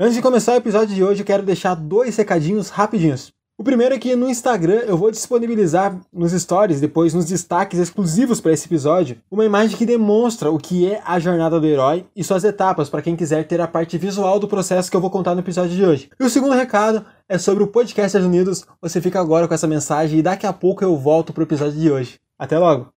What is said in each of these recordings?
Antes de começar o episódio de hoje, eu quero deixar dois recadinhos rapidinhos. O primeiro é que no Instagram eu vou disponibilizar nos stories, depois nos destaques exclusivos para esse episódio, uma imagem que demonstra o que é a jornada do herói e suas etapas para quem quiser ter a parte visual do processo que eu vou contar no episódio de hoje. E o segundo recado é sobre o Podcasters Unidos. Você fica agora com essa mensagem e daqui a pouco eu volto pro episódio de hoje. Até logo!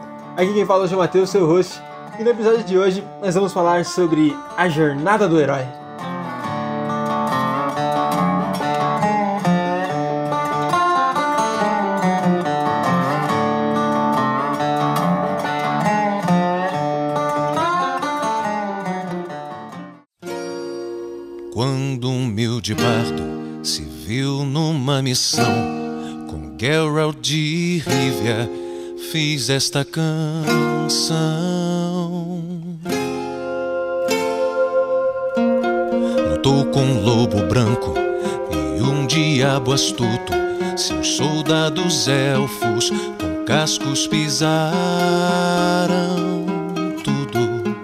Aqui quem fala é o Matheus, seu host, e no episódio de hoje nós vamos falar sobre a jornada do herói. Quando um humilde bardo se viu numa missão com Geralt de Rivia fiz esta canção. Lutou com um lobo branco e um diabo astuto. Seus soldados elfos com cascos pisaram tudo.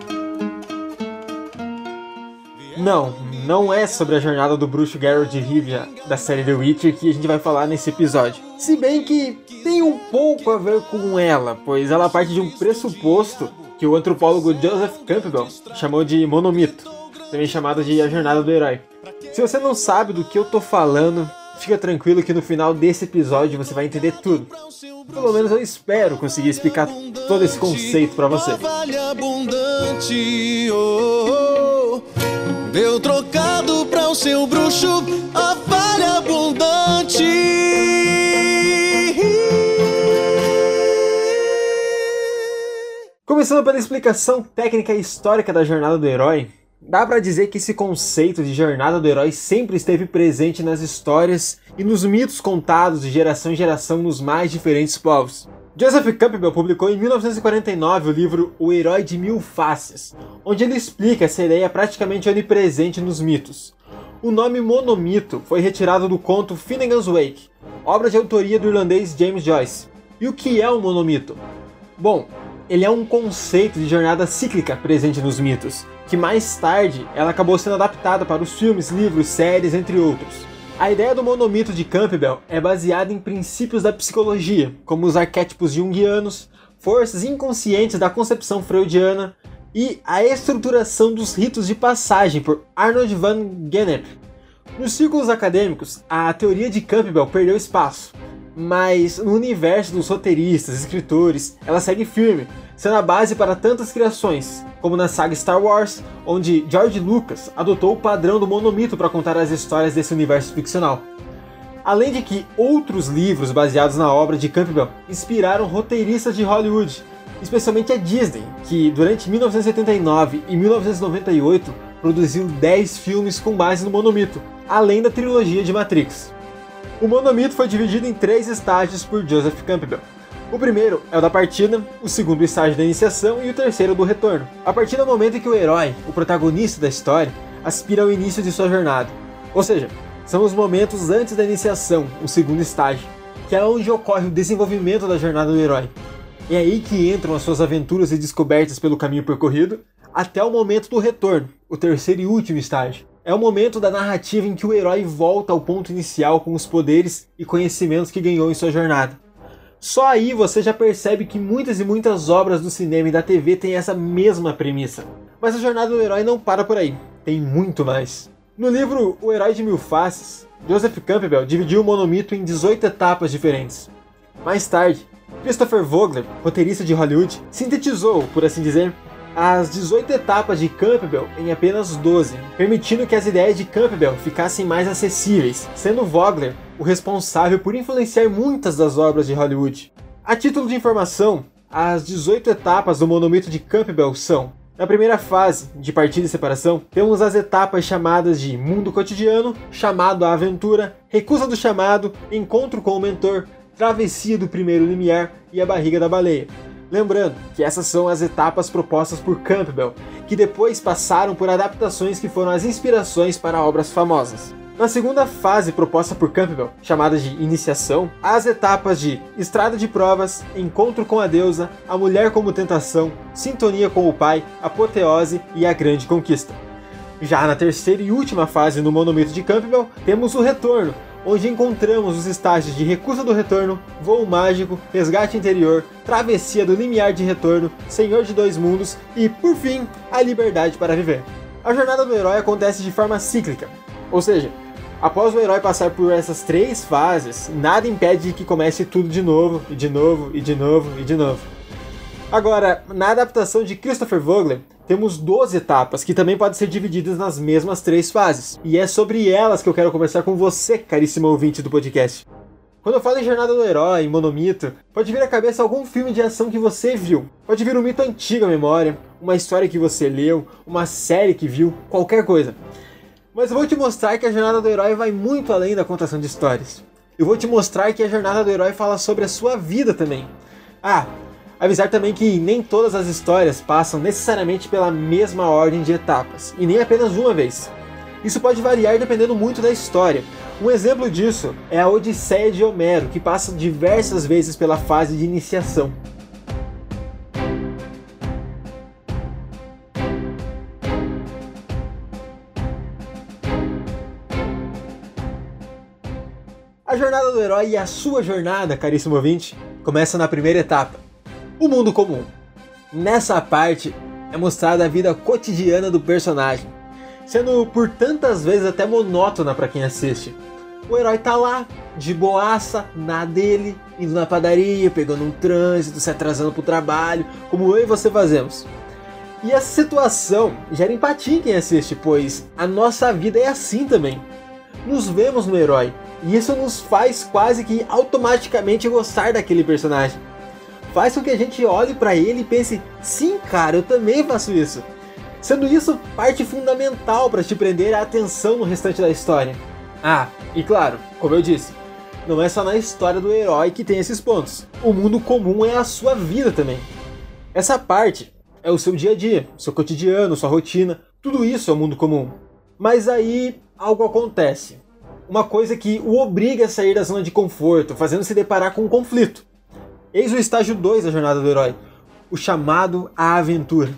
Não, não é sobre a jornada do bruxo Geralt de Rivia da série The Witcher que a gente vai falar nesse episódio. Se bem que tem um pouco a ver com ela, pois ela parte de um pressuposto que o antropólogo Joseph Campbell chamou de monomito, também chamado de a jornada do herói. Se você não sabe do que eu tô falando, fica tranquilo que no final desse episódio você vai entender tudo. Pelo menos eu espero conseguir explicar todo esse conceito para você. Deu trocado para o seu bruxo a falha abundante. Começando pela explicação técnica e histórica da jornada do herói, dá para dizer que esse conceito de jornada do herói sempre esteve presente nas histórias e nos mitos contados de geração em geração nos mais diferentes povos. Joseph Campbell publicou em 1949 o livro O Herói de Mil Faces, onde ele explica essa ideia praticamente onipresente nos mitos. O nome monomito foi retirado do conto Finnegan's Wake, obra de autoria do irlandês James Joyce. E o que é um monomito? Bom, ele é um conceito de jornada cíclica presente nos mitos, que mais tarde ela acabou sendo adaptada para os filmes, livros, séries, entre outros. A ideia do monomito de Campbell é baseada em princípios da psicologia, como os arquétipos junguianos, forças inconscientes da concepção freudiana e a estruturação dos ritos de passagem por Arnold van Gennep. Nos círculos acadêmicos, a teoria de Campbell perdeu espaço, mas no universo dos roteiristas escritores, ela segue firme, sendo a base para tantas criações, como na saga Star Wars, onde George Lucas adotou o padrão do monomito para contar as histórias desse universo ficcional. Além de que outros livros baseados na obra de Campbell inspiraram roteiristas de Hollywood, especialmente a Disney, que durante 1979 e 1998 produziu 10 filmes com base no monomito, além da trilogia de Matrix. O monomito foi dividido em três estágios por Joseph Campbell. O primeiro é o da partida, o segundo o estágio da iniciação e o terceiro do retorno. A partir do momento em que o herói, o protagonista da história, aspira ao início de sua jornada. Ou seja, são os momentos antes da iniciação, o segundo estágio, que é onde ocorre o desenvolvimento da jornada do herói. É aí que entram as suas aventuras e descobertas pelo caminho percorrido, até o momento do retorno, o terceiro e último estágio. É o momento da narrativa em que o herói volta ao ponto inicial com os poderes e conhecimentos que ganhou em sua jornada. Só aí você já percebe que muitas e muitas obras do cinema e da TV têm essa mesma premissa. Mas a jornada do herói não para por aí, tem muito mais. No livro O Herói de Mil Faces, Joseph Campbell dividiu o monomito em 18 etapas diferentes. Mais tarde, Christopher Vogler, roteirista de Hollywood, sintetizou, por assim dizer, as 18 etapas de Campbell em apenas 12, permitindo que as ideias de Campbell ficassem mais acessíveis, sendo Vogler o responsável por influenciar muitas das obras de Hollywood. A título de informação, as 18 etapas do monomito de Campbell são Na primeira fase, de partida e separação, temos as etapas chamadas de mundo cotidiano, chamado à aventura, recusa do chamado, encontro com o mentor, travessia do primeiro limiar e a barriga da baleia. Lembrando que essas são as etapas propostas por Campbell, que depois passaram por adaptações que foram as inspirações para obras famosas. Na segunda fase proposta por Campbell, chamada de iniciação, as etapas de estrada de provas, encontro com a deusa, a mulher como tentação, sintonia com o pai, apoteose e a grande conquista. Já na terceira e última fase no monomito de Campbell, temos o retorno, onde encontramos os estágios de recusa do retorno, voo mágico, resgate interior, travessia do limiar de retorno, senhor de dois mundos e, por fim, a liberdade para viver. A jornada do herói acontece de forma cíclica, ou seja, Após o herói passar por essas três fases, nada impede que comece tudo de novo, e de novo, e de novo, e de novo. Agora, na adaptação de Christopher Vogler, temos 12 etapas que também podem ser divididas nas mesmas três fases. E é sobre elas que eu quero conversar com você, caríssimo ouvinte do podcast. Quando eu falo em Jornada do Herói, em Monomito, pode vir à cabeça algum filme de ação que você viu. Pode vir um mito antigo à memória, uma história que você leu, uma série que viu, qualquer coisa. Mas eu vou te mostrar que a jornada do herói vai muito além da contação de histórias. Eu vou te mostrar que a jornada do herói fala sobre a sua vida também. Ah, avisar também que nem todas as histórias passam necessariamente pela mesma ordem de etapas, e nem apenas uma vez. Isso pode variar dependendo muito da história. Um exemplo disso é a Odisseia de Homero, que passa diversas vezes pela fase de iniciação. A jornada do herói e a sua jornada, caríssimo ouvinte, começa na primeira etapa, o mundo comum. Nessa parte é mostrada a vida cotidiana do personagem, sendo por tantas vezes até monótona para quem assiste. O herói tá lá, de boaça, na dele, indo na padaria, pegando um trânsito, se atrasando pro trabalho, como eu e você fazemos. E essa situação gera empatia em quem assiste, pois a nossa vida é assim também. Nos vemos no herói, e isso nos faz quase que automaticamente gostar daquele personagem. Faz com que a gente olhe para ele e pense: sim, cara, eu também faço isso. Sendo isso parte fundamental para te prender a atenção no restante da história. Ah, e claro, como eu disse, não é só na história do herói que tem esses pontos. O mundo comum é a sua vida também. Essa parte é o seu dia a dia, seu cotidiano, sua rotina, tudo isso é o mundo comum. Mas aí algo acontece uma coisa que o obriga a sair da zona de conforto, fazendo se deparar com um conflito. Eis o estágio 2 da jornada do herói, o chamado à aventura.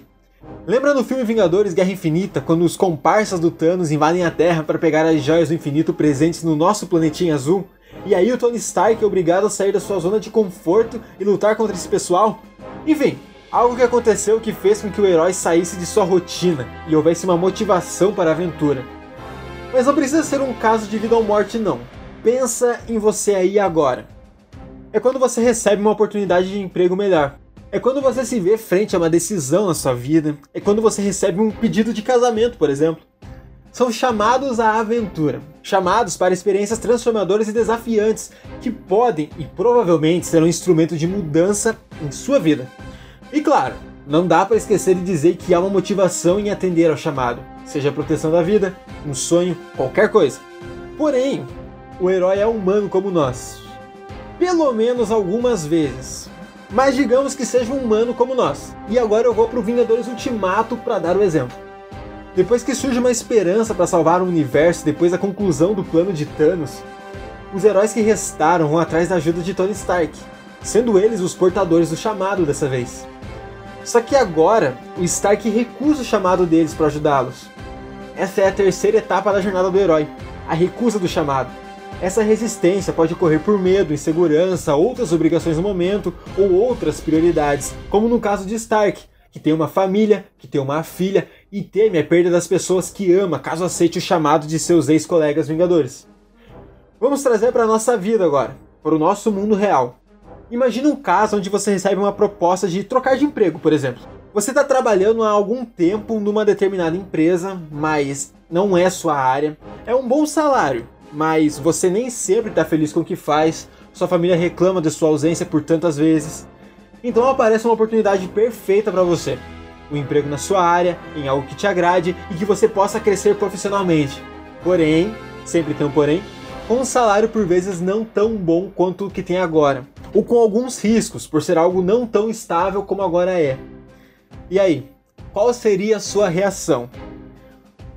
Lembra no filme Vingadores Guerra Infinita, quando os comparsas do Thanos invadem a Terra para pegar as joias do infinito presentes no nosso planetinha azul? E aí o Tony Stark é obrigado a sair da sua zona de conforto e lutar contra esse pessoal? Enfim, algo que aconteceu que fez com que o herói saísse de sua rotina e houvesse uma motivação para a aventura. Mas não precisa ser um caso de vida ou morte, não. Pensa em você aí agora. É quando você recebe uma oportunidade de emprego melhor. É quando você se vê frente a uma decisão na sua vida. É quando você recebe um pedido de casamento, por exemplo. São chamados à aventura, chamados para experiências transformadoras e desafiantes que podem e provavelmente serão um instrumento de mudança em sua vida. E claro, não dá para esquecer de dizer que há uma motivação em atender ao chamado seja a proteção da vida, um sonho, qualquer coisa. Porém, o herói é humano como nós. Pelo menos algumas vezes. Mas digamos que seja um humano como nós. E agora eu vou pro Vingadores Ultimato para dar o exemplo. Depois que surge uma esperança para salvar o universo depois da conclusão do plano de Thanos, os heróis que restaram vão atrás da ajuda de Tony Stark, sendo eles os portadores do chamado dessa vez. Só que agora, o Stark recusa o chamado deles para ajudá-los, essa é a terceira etapa da jornada do herói, a recusa do chamado. Essa resistência pode ocorrer por medo, insegurança, outras obrigações no momento ou outras prioridades, como no caso de Stark, que tem uma família, que tem uma filha e teme a perda das pessoas que ama caso aceite o chamado de seus ex-colegas Vingadores. Vamos trazer para a nossa vida agora, para o nosso mundo real. Imagina um caso onde você recebe uma proposta de trocar de emprego, por exemplo. Você está trabalhando há algum tempo numa determinada empresa, mas não é sua área. É um bom salário, mas você nem sempre está feliz com o que faz. Sua família reclama de sua ausência por tantas vezes. Então aparece uma oportunidade perfeita para você. um emprego na sua área, em algo que te agrade e que você possa crescer profissionalmente. Porém, sempre tem um porém, com um salário por vezes não tão bom quanto o que tem agora, ou com alguns riscos por ser algo não tão estável como agora é. E aí, qual seria a sua reação?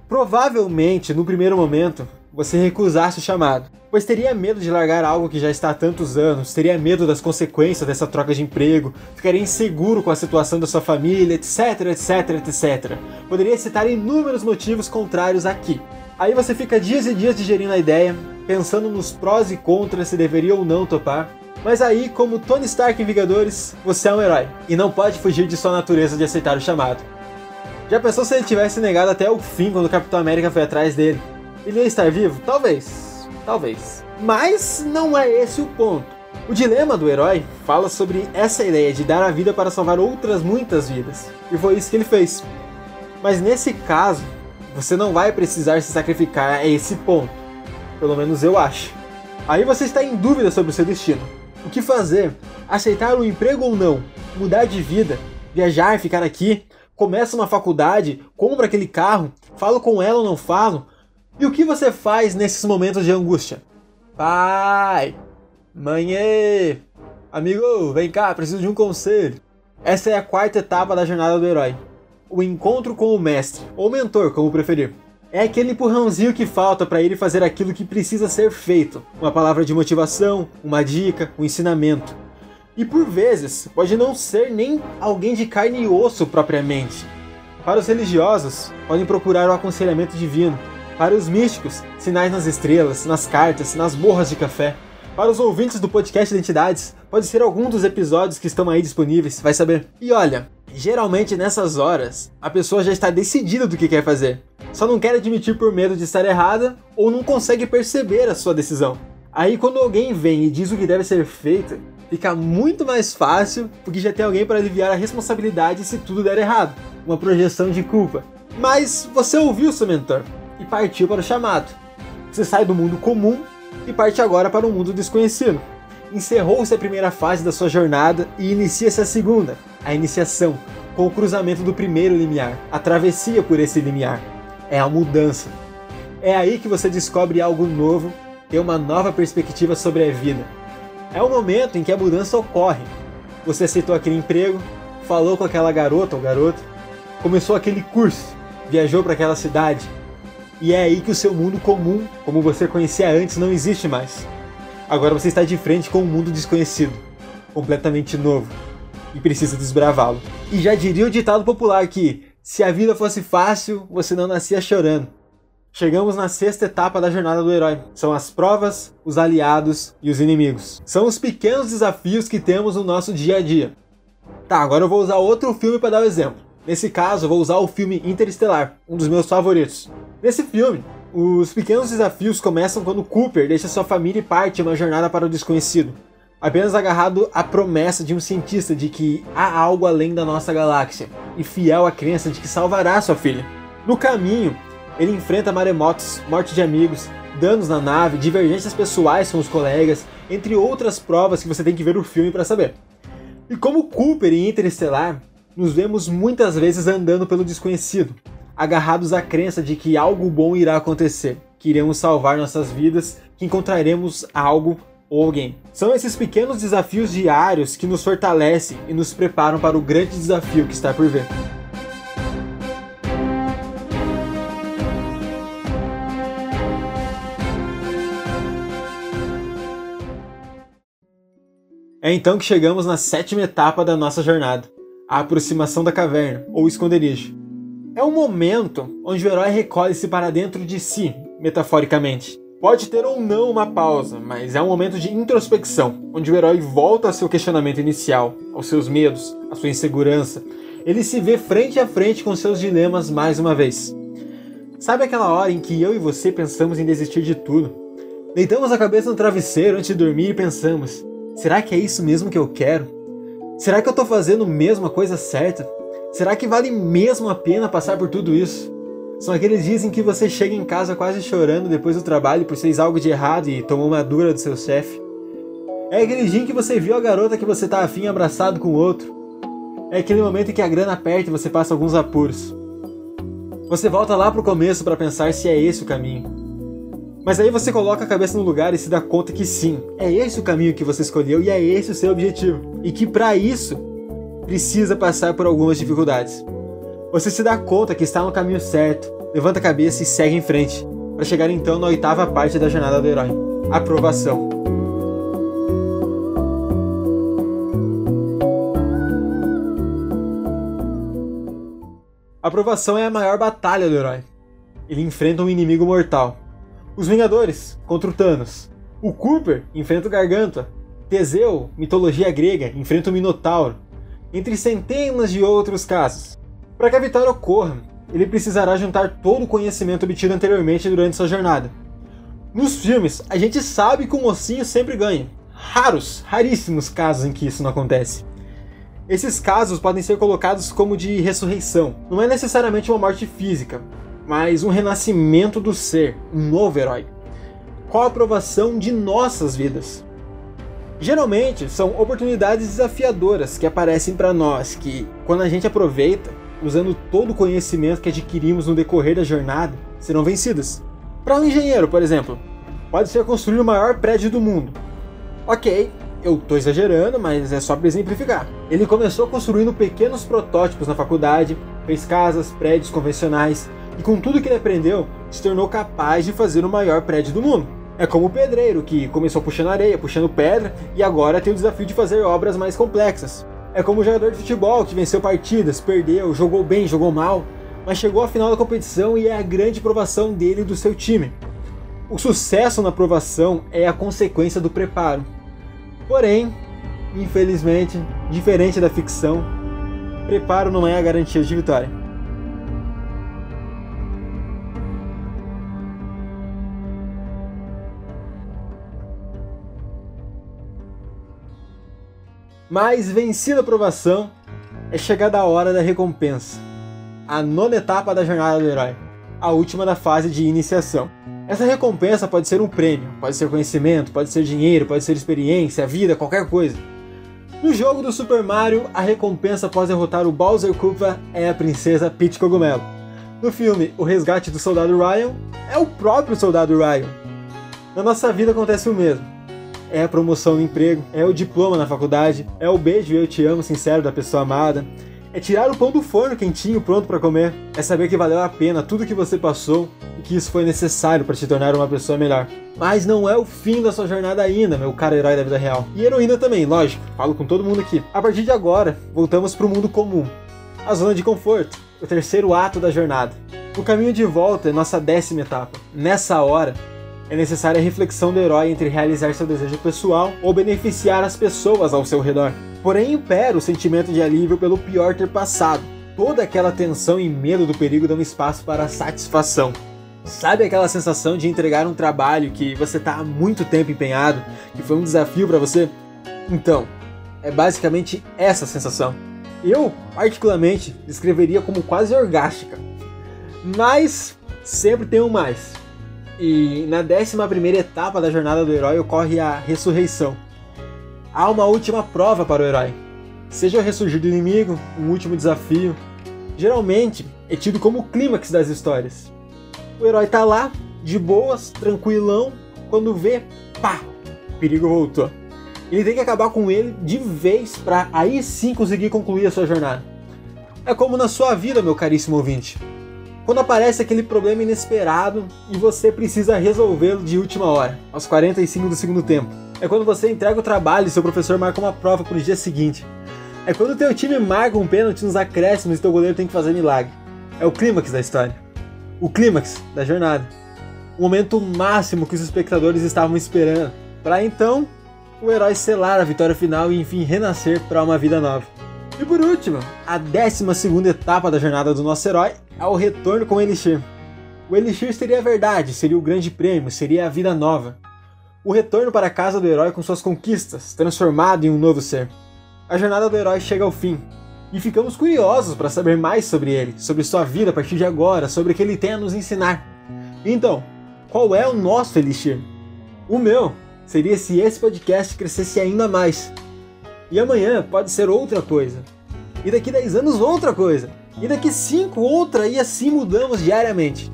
Provavelmente, no primeiro momento, você recusasse o chamado, pois teria medo de largar algo que já está há tantos anos, teria medo das consequências dessa troca de emprego, ficaria inseguro com a situação da sua família, etc, etc, etc. Poderia citar inúmeros motivos contrários aqui. Aí você fica dias e dias digerindo a ideia, pensando nos prós e contras se deveria ou não topar. Mas aí, como Tony Stark em Vingadores, você é um herói e não pode fugir de sua natureza de aceitar o chamado. Já pensou se ele tivesse negado até o fim quando o Capitão América foi atrás dele? Ele ia estar vivo? Talvez. Talvez. Mas não é esse o ponto. O dilema do herói fala sobre essa ideia de dar a vida para salvar outras muitas vidas. E foi isso que ele fez. Mas nesse caso, você não vai precisar se sacrificar a esse ponto. Pelo menos eu acho. Aí você está em dúvida sobre o seu destino. O que fazer? Aceitar o emprego ou não? Mudar de vida? Viajar, ficar aqui? Começa uma faculdade? Compra aquele carro? Falo com ela ou não falo? E o que você faz nesses momentos de angústia? Pai! Mãe! Amigo, vem cá, preciso de um conselho. Essa é a quarta etapa da jornada do herói. O encontro com o mestre, ou mentor, como preferir. É aquele empurrãozinho que falta para ele fazer aquilo que precisa ser feito. Uma palavra de motivação, uma dica, um ensinamento. E por vezes, pode não ser nem alguém de carne e osso propriamente. Para os religiosos, podem procurar o aconselhamento divino, para os místicos, sinais nas estrelas, nas cartas, nas borras de café. Para os ouvintes do podcast Identidades, pode ser algum dos episódios que estão aí disponíveis, vai saber. E olha, geralmente nessas horas, a pessoa já está decidida do que quer fazer. Só não quer admitir por medo de estar errada ou não consegue perceber a sua decisão. Aí quando alguém vem e diz o que deve ser feito, fica muito mais fácil porque já tem alguém para aliviar a responsabilidade se tudo der errado. Uma projeção de culpa. Mas você ouviu seu mentor partiu para o chamado. Você sai do mundo comum e parte agora para um mundo desconhecido. Encerrou-se a primeira fase da sua jornada e inicia-se a segunda, a iniciação, com o cruzamento do primeiro limiar, a travessia por esse limiar. É a mudança. É aí que você descobre algo novo, tem uma nova perspectiva sobre a vida. É o momento em que a mudança ocorre. Você aceitou aquele emprego, falou com aquela garota ou garoto, começou aquele curso, viajou para aquela cidade, e é aí que o seu mundo comum, como você conhecia antes, não existe mais. Agora você está de frente com um mundo desconhecido, completamente novo, e precisa desbravá-lo. E já diria o ditado popular que se a vida fosse fácil, você não nascia chorando. Chegamos na sexta etapa da jornada do herói. São as provas, os aliados e os inimigos. São os pequenos desafios que temos no nosso dia a dia. Tá, agora eu vou usar outro filme para dar o um exemplo. Nesse caso, eu vou usar o filme Interestelar, um dos meus favoritos. Nesse filme, os pequenos desafios começam quando Cooper deixa sua família e parte em uma jornada para o desconhecido, apenas agarrado à promessa de um cientista de que há algo além da nossa galáxia, e fiel à crença de que salvará sua filha. No caminho, ele enfrenta maremotos, morte de amigos, danos na nave, divergências pessoais com os colegas, entre outras provas que você tem que ver o filme para saber. E como Cooper em Interestelar, nos vemos muitas vezes andando pelo desconhecido, agarrados à crença de que algo bom irá acontecer, que iremos salvar nossas vidas, que encontraremos algo ou alguém. São esses pequenos desafios diários que nos fortalecem e nos preparam para o grande desafio que está por vir. É então que chegamos na sétima etapa da nossa jornada, a aproximação da caverna, ou esconderijo. É um momento onde o herói recolhe-se para dentro de si, metaforicamente. Pode ter ou não uma pausa, mas é um momento de introspecção, onde o herói volta ao seu questionamento inicial, aos seus medos, à sua insegurança. Ele se vê frente a frente com seus dilemas mais uma vez. Sabe aquela hora em que eu e você pensamos em desistir de tudo? Deitamos a cabeça no travesseiro antes de dormir e pensamos: será que é isso mesmo que eu quero? Será que eu estou fazendo mesmo a coisa certa? Será que vale mesmo a pena passar por tudo isso? São aqueles dias em que você chega em casa quase chorando depois do trabalho por fez algo de errado e tomou uma dura do seu chefe. É aquele dia em que você viu a garota que você tá afim abraçado com outro. É aquele momento em que a grana aperta e você passa alguns apuros. Você volta lá pro começo para pensar se é esse o caminho. Mas aí você coloca a cabeça no lugar e se dá conta que sim, é esse o caminho que você escolheu e é esse o seu objetivo. E que para isso precisa passar por algumas dificuldades. Você se dá conta que está no caminho certo, levanta a cabeça e segue em frente, para chegar então na oitava parte da jornada do herói: aprovação. Aprovação é a maior batalha do herói. Ele enfrenta um inimigo mortal. Os Vingadores contra o Thanos. O Cooper enfrenta o Garganta. Teseu, mitologia grega, enfrenta o Minotauro. Entre centenas de outros casos. Para que a vitória ocorra, ele precisará juntar todo o conhecimento obtido anteriormente durante sua jornada. Nos filmes, a gente sabe que o mocinho sempre ganha. Raros, raríssimos casos em que isso não acontece. Esses casos podem ser colocados como de ressurreição. Não é necessariamente uma morte física, mas um renascimento do ser, um novo herói. Qual a aprovação de nossas vidas? Geralmente são oportunidades desafiadoras que aparecem para nós, que quando a gente aproveita, usando todo o conhecimento que adquirimos no decorrer da jornada, serão vencidas. Para um engenheiro, por exemplo, pode ser construir o maior prédio do mundo. Ok, eu tô exagerando, mas é só para exemplificar. Ele começou construindo pequenos protótipos na faculdade, fez casas, prédios convencionais e com tudo que ele aprendeu, se tornou capaz de fazer o maior prédio do mundo. É como o pedreiro que começou puxando areia, puxando pedra e agora tem o desafio de fazer obras mais complexas. É como o jogador de futebol que venceu partidas, perdeu, jogou bem, jogou mal, mas chegou à final da competição e é a grande provação dele e do seu time. O sucesso na provação é a consequência do preparo. Porém, infelizmente, diferente da ficção, preparo não é a garantia de vitória. Mas vencida a provação, é chegada a hora da recompensa. A nona etapa da jornada do herói, a última da fase de iniciação. Essa recompensa pode ser um prêmio, pode ser conhecimento, pode ser dinheiro, pode ser experiência, vida, qualquer coisa. No jogo do Super Mario, a recompensa após derrotar o Bowser Koopa é a princesa Peach Cogumelo. No filme O Resgate do Soldado Ryan, é o próprio Soldado Ryan. Na nossa vida acontece o mesmo. É a promoção no emprego, é o diploma na faculdade, é o beijo eu te amo sincero da pessoa amada, é tirar o pão do forno quentinho pronto para comer, é saber que valeu a pena tudo que você passou e que isso foi necessário para te tornar uma pessoa melhor. Mas não é o fim da sua jornada ainda, meu caro herói da vida real. E heroína também, lógico, falo com todo mundo aqui. A partir de agora, voltamos para o mundo comum. A zona de conforto, o terceiro ato da jornada. O caminho de volta é nossa décima etapa. Nessa hora, é necessária a reflexão do herói entre realizar seu desejo pessoal ou beneficiar as pessoas ao seu redor. Porém, impera o sentimento de alívio pelo pior ter passado. Toda aquela tensão e medo do perigo dão espaço para a satisfação. Sabe aquela sensação de entregar um trabalho que você está há muito tempo empenhado, que foi um desafio para você? Então, é basicamente essa sensação. Eu, particularmente, descreveria como quase orgástica. Mas sempre tem um mais. E na 11 etapa da jornada do herói ocorre a ressurreição há uma última prova para o herói. Seja o ressurgir do inimigo, um último desafio. Geralmente é tido como o clímax das histórias. O herói tá lá, de boas, tranquilão, quando vê, pá, o perigo voltou. Ele tem que acabar com ele de vez para aí sim conseguir concluir a sua jornada. É como na sua vida, meu caríssimo ouvinte. Quando aparece aquele problema inesperado e você precisa resolvê-lo de última hora, aos 45 do segundo tempo é quando você entrega o trabalho e seu professor marca uma prova para o dia seguinte. É quando o teu time marca um pênalti nos acréscimos e teu goleiro tem que fazer milagre. É o clímax da história. O clímax da jornada. O momento máximo que os espectadores estavam esperando. Para então, o herói selar a vitória final e enfim renascer para uma vida nova. E por último, a 12 etapa da jornada do nosso herói é o retorno com o Elixir. O Elixir seria a verdade, seria o grande prêmio, seria a vida nova o retorno para a casa do herói com suas conquistas, transformado em um novo ser. A jornada do herói chega ao fim, e ficamos curiosos para saber mais sobre ele, sobre sua vida a partir de agora, sobre o que ele tem a nos ensinar. Então, qual é o nosso Elixir? O meu seria se esse podcast crescesse ainda mais. E amanhã pode ser outra coisa. E daqui 10 anos outra coisa. E daqui 5 outra e assim mudamos diariamente.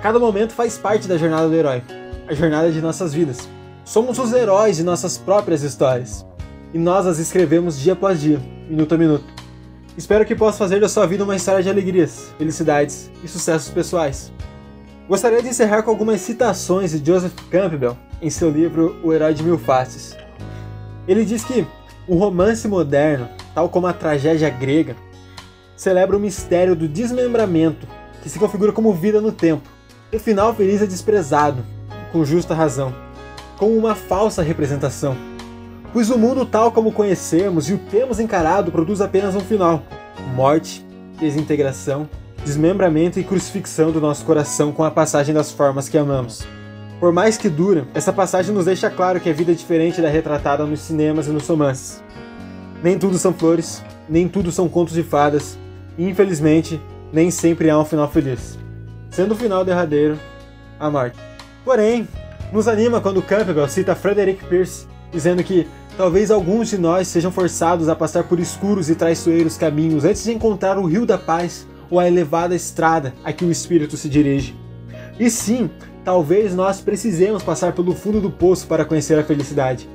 Cada momento faz parte da jornada do herói, a jornada de nossas vidas. Somos os heróis de nossas próprias histórias. E nós as escrevemos dia após dia, minuto a minuto. Espero que possa fazer da sua vida uma história de alegrias, felicidades e sucessos pessoais. Gostaria de encerrar com algumas citações de Joseph Campbell em seu livro O Herói de Mil Faces. Ele diz que o romance moderno, tal como a tragédia grega, celebra o mistério do desmembramento que se configura como vida no tempo. O final feliz é desprezado, com justa razão, como uma falsa representação. Pois o mundo tal como conhecemos e o temos encarado produz apenas um final: morte, desintegração desmembramento e crucifixão do nosso coração com a passagem das formas que amamos. Por mais que dura, essa passagem nos deixa claro que a vida é diferente da retratada nos cinemas e nos romances. Nem tudo são flores, nem tudo são contos de fadas, e infelizmente, nem sempre há um final feliz. Sendo o final derradeiro, a morte. Porém, nos anima quando Campbell cita Frederick Pierce, dizendo que talvez alguns de nós sejam forçados a passar por escuros e traiçoeiros caminhos antes de encontrar o rio da paz ou a elevada estrada a que o espírito se dirige. E sim, talvez nós precisemos passar pelo fundo do poço para conhecer a felicidade.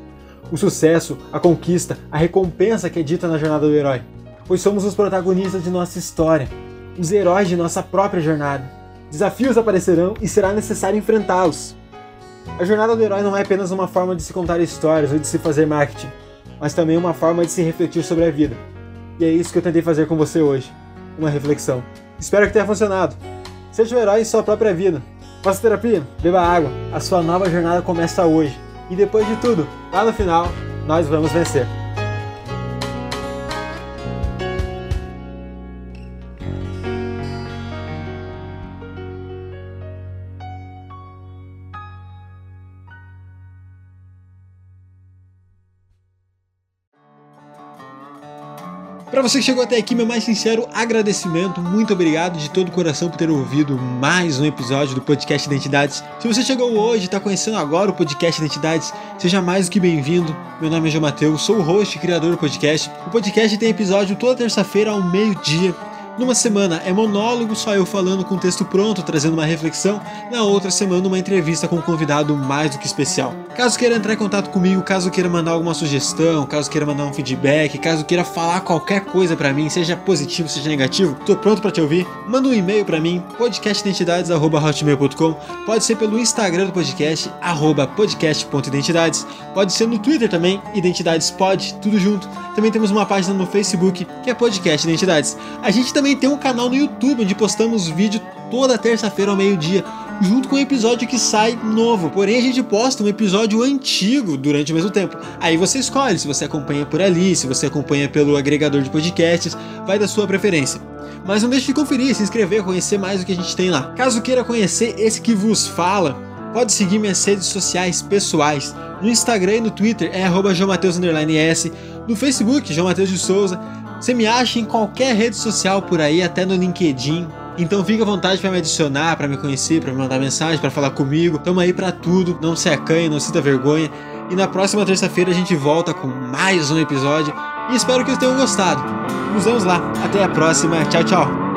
O sucesso, a conquista, a recompensa que é dita na jornada do herói. Pois somos os protagonistas de nossa história, os heróis de nossa própria jornada. Desafios aparecerão e será necessário enfrentá-los. A jornada do herói não é apenas uma forma de se contar histórias ou de se fazer marketing, mas também uma forma de se refletir sobre a vida. E é isso que eu tentei fazer com você hoje uma reflexão. Espero que tenha funcionado. Seja um herói em sua própria vida. Faça terapia, beba água. A sua nova jornada começa hoje. E depois de tudo, lá no final, nós vamos vencer. Para você que chegou até aqui, meu mais sincero agradecimento. Muito obrigado de todo o coração por ter ouvido mais um episódio do podcast Identidades. Se você chegou hoje está conhecendo agora o podcast Identidades, seja mais do que bem-vindo. Meu nome é João Mateus, sou o host e criador do podcast. O podcast tem episódio toda terça-feira ao meio-dia numa semana é monólogo, só eu falando com o texto pronto, trazendo uma reflexão. Na outra semana, uma entrevista com um convidado mais do que especial. Caso queira entrar em contato comigo, caso queira mandar alguma sugestão, caso queira mandar um feedback, caso queira falar qualquer coisa para mim, seja positivo, seja negativo, tô pronto para te ouvir. Manda um e-mail para mim, podcastidentidades@hotmail.com. Pode ser pelo Instagram do podcast @podcast.identidades. Pode ser no Twitter também, identidadespod, tudo junto. Também temos uma página no Facebook que é Podcast Identidades. A gente também também tem um canal no YouTube onde postamos vídeo toda terça-feira ao meio-dia, junto com um episódio que sai novo. Porém, a gente posta um episódio antigo durante o mesmo tempo. Aí você escolhe se você acompanha por ali, se você acompanha pelo agregador de podcasts, vai da sua preferência. Mas não deixe de conferir, se inscrever, conhecer mais o que a gente tem lá. Caso queira conhecer esse que vos fala, pode seguir minhas redes sociais pessoais. No Instagram e no Twitter é arroba no Facebook, João Mateus de Souza, você me acha em qualquer rede social por aí, até no LinkedIn. Então fica à vontade para me adicionar, para me conhecer, para me mandar mensagem, para falar comigo. Tamo aí para tudo, não se acanhe, não sinta vergonha. E na próxima terça-feira a gente volta com mais um episódio e espero que vocês tenham gostado. Nos vemos lá. Até a próxima. Tchau, tchau.